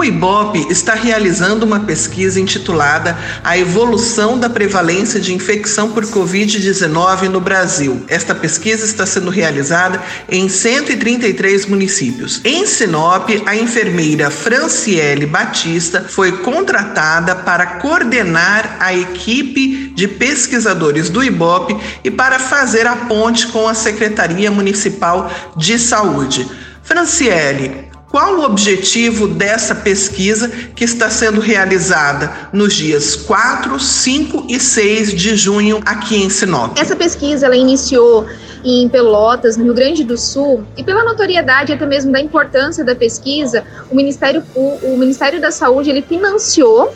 O IBOP está realizando uma pesquisa intitulada A Evolução da Prevalência de Infecção por Covid-19 no Brasil. Esta pesquisa está sendo realizada em 133 municípios. Em Sinop, a enfermeira Franciele Batista foi contratada para coordenar a equipe de pesquisadores do IBOP e para fazer a ponte com a Secretaria Municipal de Saúde. Franciele, qual o objetivo dessa pesquisa que está sendo realizada nos dias 4, 5 e 6 de junho aqui em Sinop? Essa pesquisa ela iniciou em Pelotas, no Rio Grande do Sul, e pela notoriedade até mesmo da importância da pesquisa, o Ministério, o, Ministério da Saúde ele financiou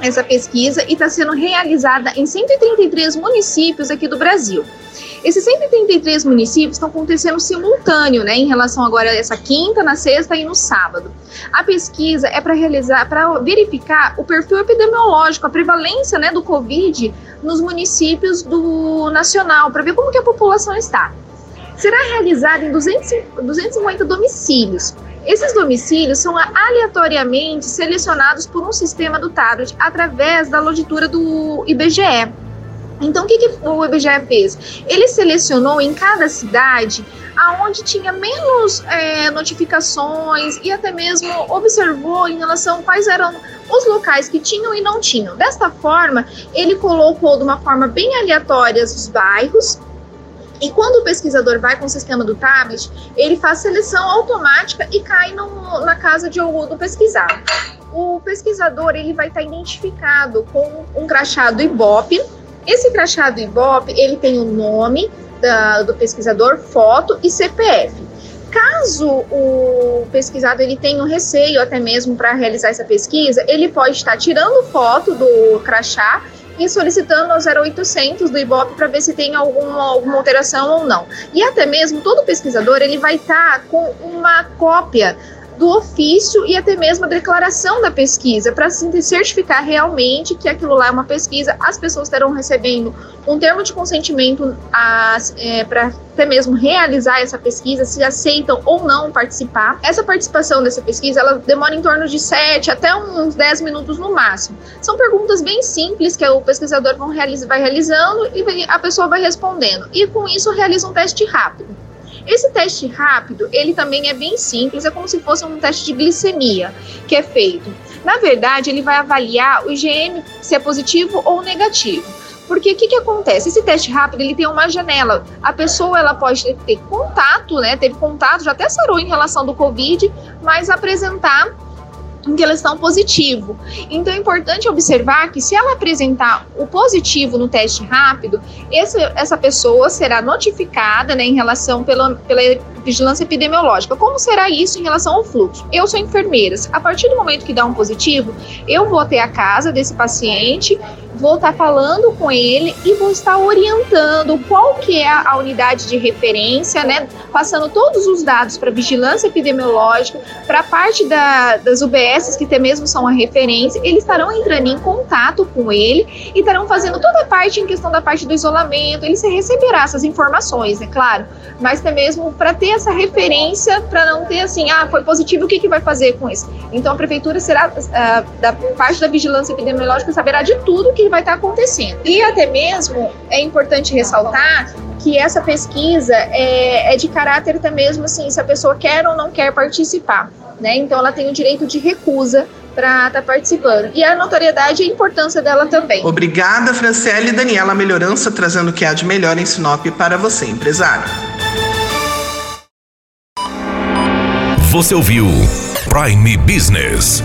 essa pesquisa e está sendo realizada em 133 municípios aqui do Brasil. Esses 133 municípios estão acontecendo simultâneo, né, em relação agora a essa quinta, na sexta e no sábado. A pesquisa é para realizar, para verificar o perfil epidemiológico, a prevalência, né, do Covid nos municípios do nacional, para ver como que a população está. Será realizada em 200, 250 domicílios. Esses domicílios são aleatoriamente selecionados por um sistema do tablet através da logitura do IBGE. Então, o que, que o IBGE fez? Ele selecionou em cada cidade aonde tinha menos é, notificações e até mesmo observou em relação quais eram os locais que tinham e não tinham. Desta forma, ele colocou de uma forma bem aleatória os bairros. E quando o pesquisador vai com o sistema do tablet, ele faz seleção automática e cai no, na casa de do pesquisado. O pesquisador ele vai estar identificado com um crachá do Ibope, esse crachá do Ibope, ele tem o nome da, do pesquisador, foto e CPF. Caso o pesquisador ele tenha um receio até mesmo para realizar essa pesquisa, ele pode estar tirando foto do crachá e solicitando ao 0800 do Ibope para ver se tem alguma, alguma alteração ou não. E até mesmo todo pesquisador ele vai estar com uma cópia do ofício e até mesmo a declaração da pesquisa, para se certificar realmente que aquilo lá é uma pesquisa, as pessoas estarão recebendo um termo de consentimento é, para até mesmo realizar essa pesquisa, se aceitam ou não participar. Essa participação dessa pesquisa, ela demora em torno de 7 até uns 10 minutos no máximo. São perguntas bem simples que o pesquisador vai realizando e a pessoa vai respondendo. E com isso realiza um teste rápido. Esse teste rápido, ele também é bem simples, é como se fosse um teste de glicemia que é feito. Na verdade, ele vai avaliar o IgM se é positivo ou negativo. Porque o que, que acontece? Esse teste rápido ele tem uma janela. A pessoa ela pode ter, ter contato, né? Teve contato, já até sarou em relação do Covid, mas apresentar em que elas estão positivo. Então é importante observar que se ela apresentar o positivo no teste rápido, esse, essa pessoa será notificada né, em relação pela, pela vigilância epidemiológica. Como será isso em relação ao fluxo? Eu sou enfermeira. A partir do momento que dá um positivo, eu vou até a casa desse paciente, vou estar falando com ele e vou estar orientando qual que é a unidade de referência, né? Passando todos os dados para vigilância epidemiológica, para a parte da, das UBSs que até mesmo são a referência, eles estarão entrando em contato com ele e estarão fazendo toda a parte em questão da parte do isolamento. Ele receberá essas informações, é claro, mas até mesmo para ter essa referência, para não ter assim, ah, foi positivo, o que, que vai fazer com isso? Então a prefeitura será, uh, da parte da vigilância epidemiológica, saberá de tudo que vai estar acontecendo. E até mesmo é importante ressaltar que essa pesquisa é, é de caráter até mesmo assim, se a pessoa quer ou não quer participar. Né? Então ela tem o direito de recusa para estar tá participando. E a notoriedade e a importância dela também. Obrigada, Franciele e Daniela Melhorança, trazendo o que há de melhor em Sinop para você, empresário. Você ouviu Prime Business.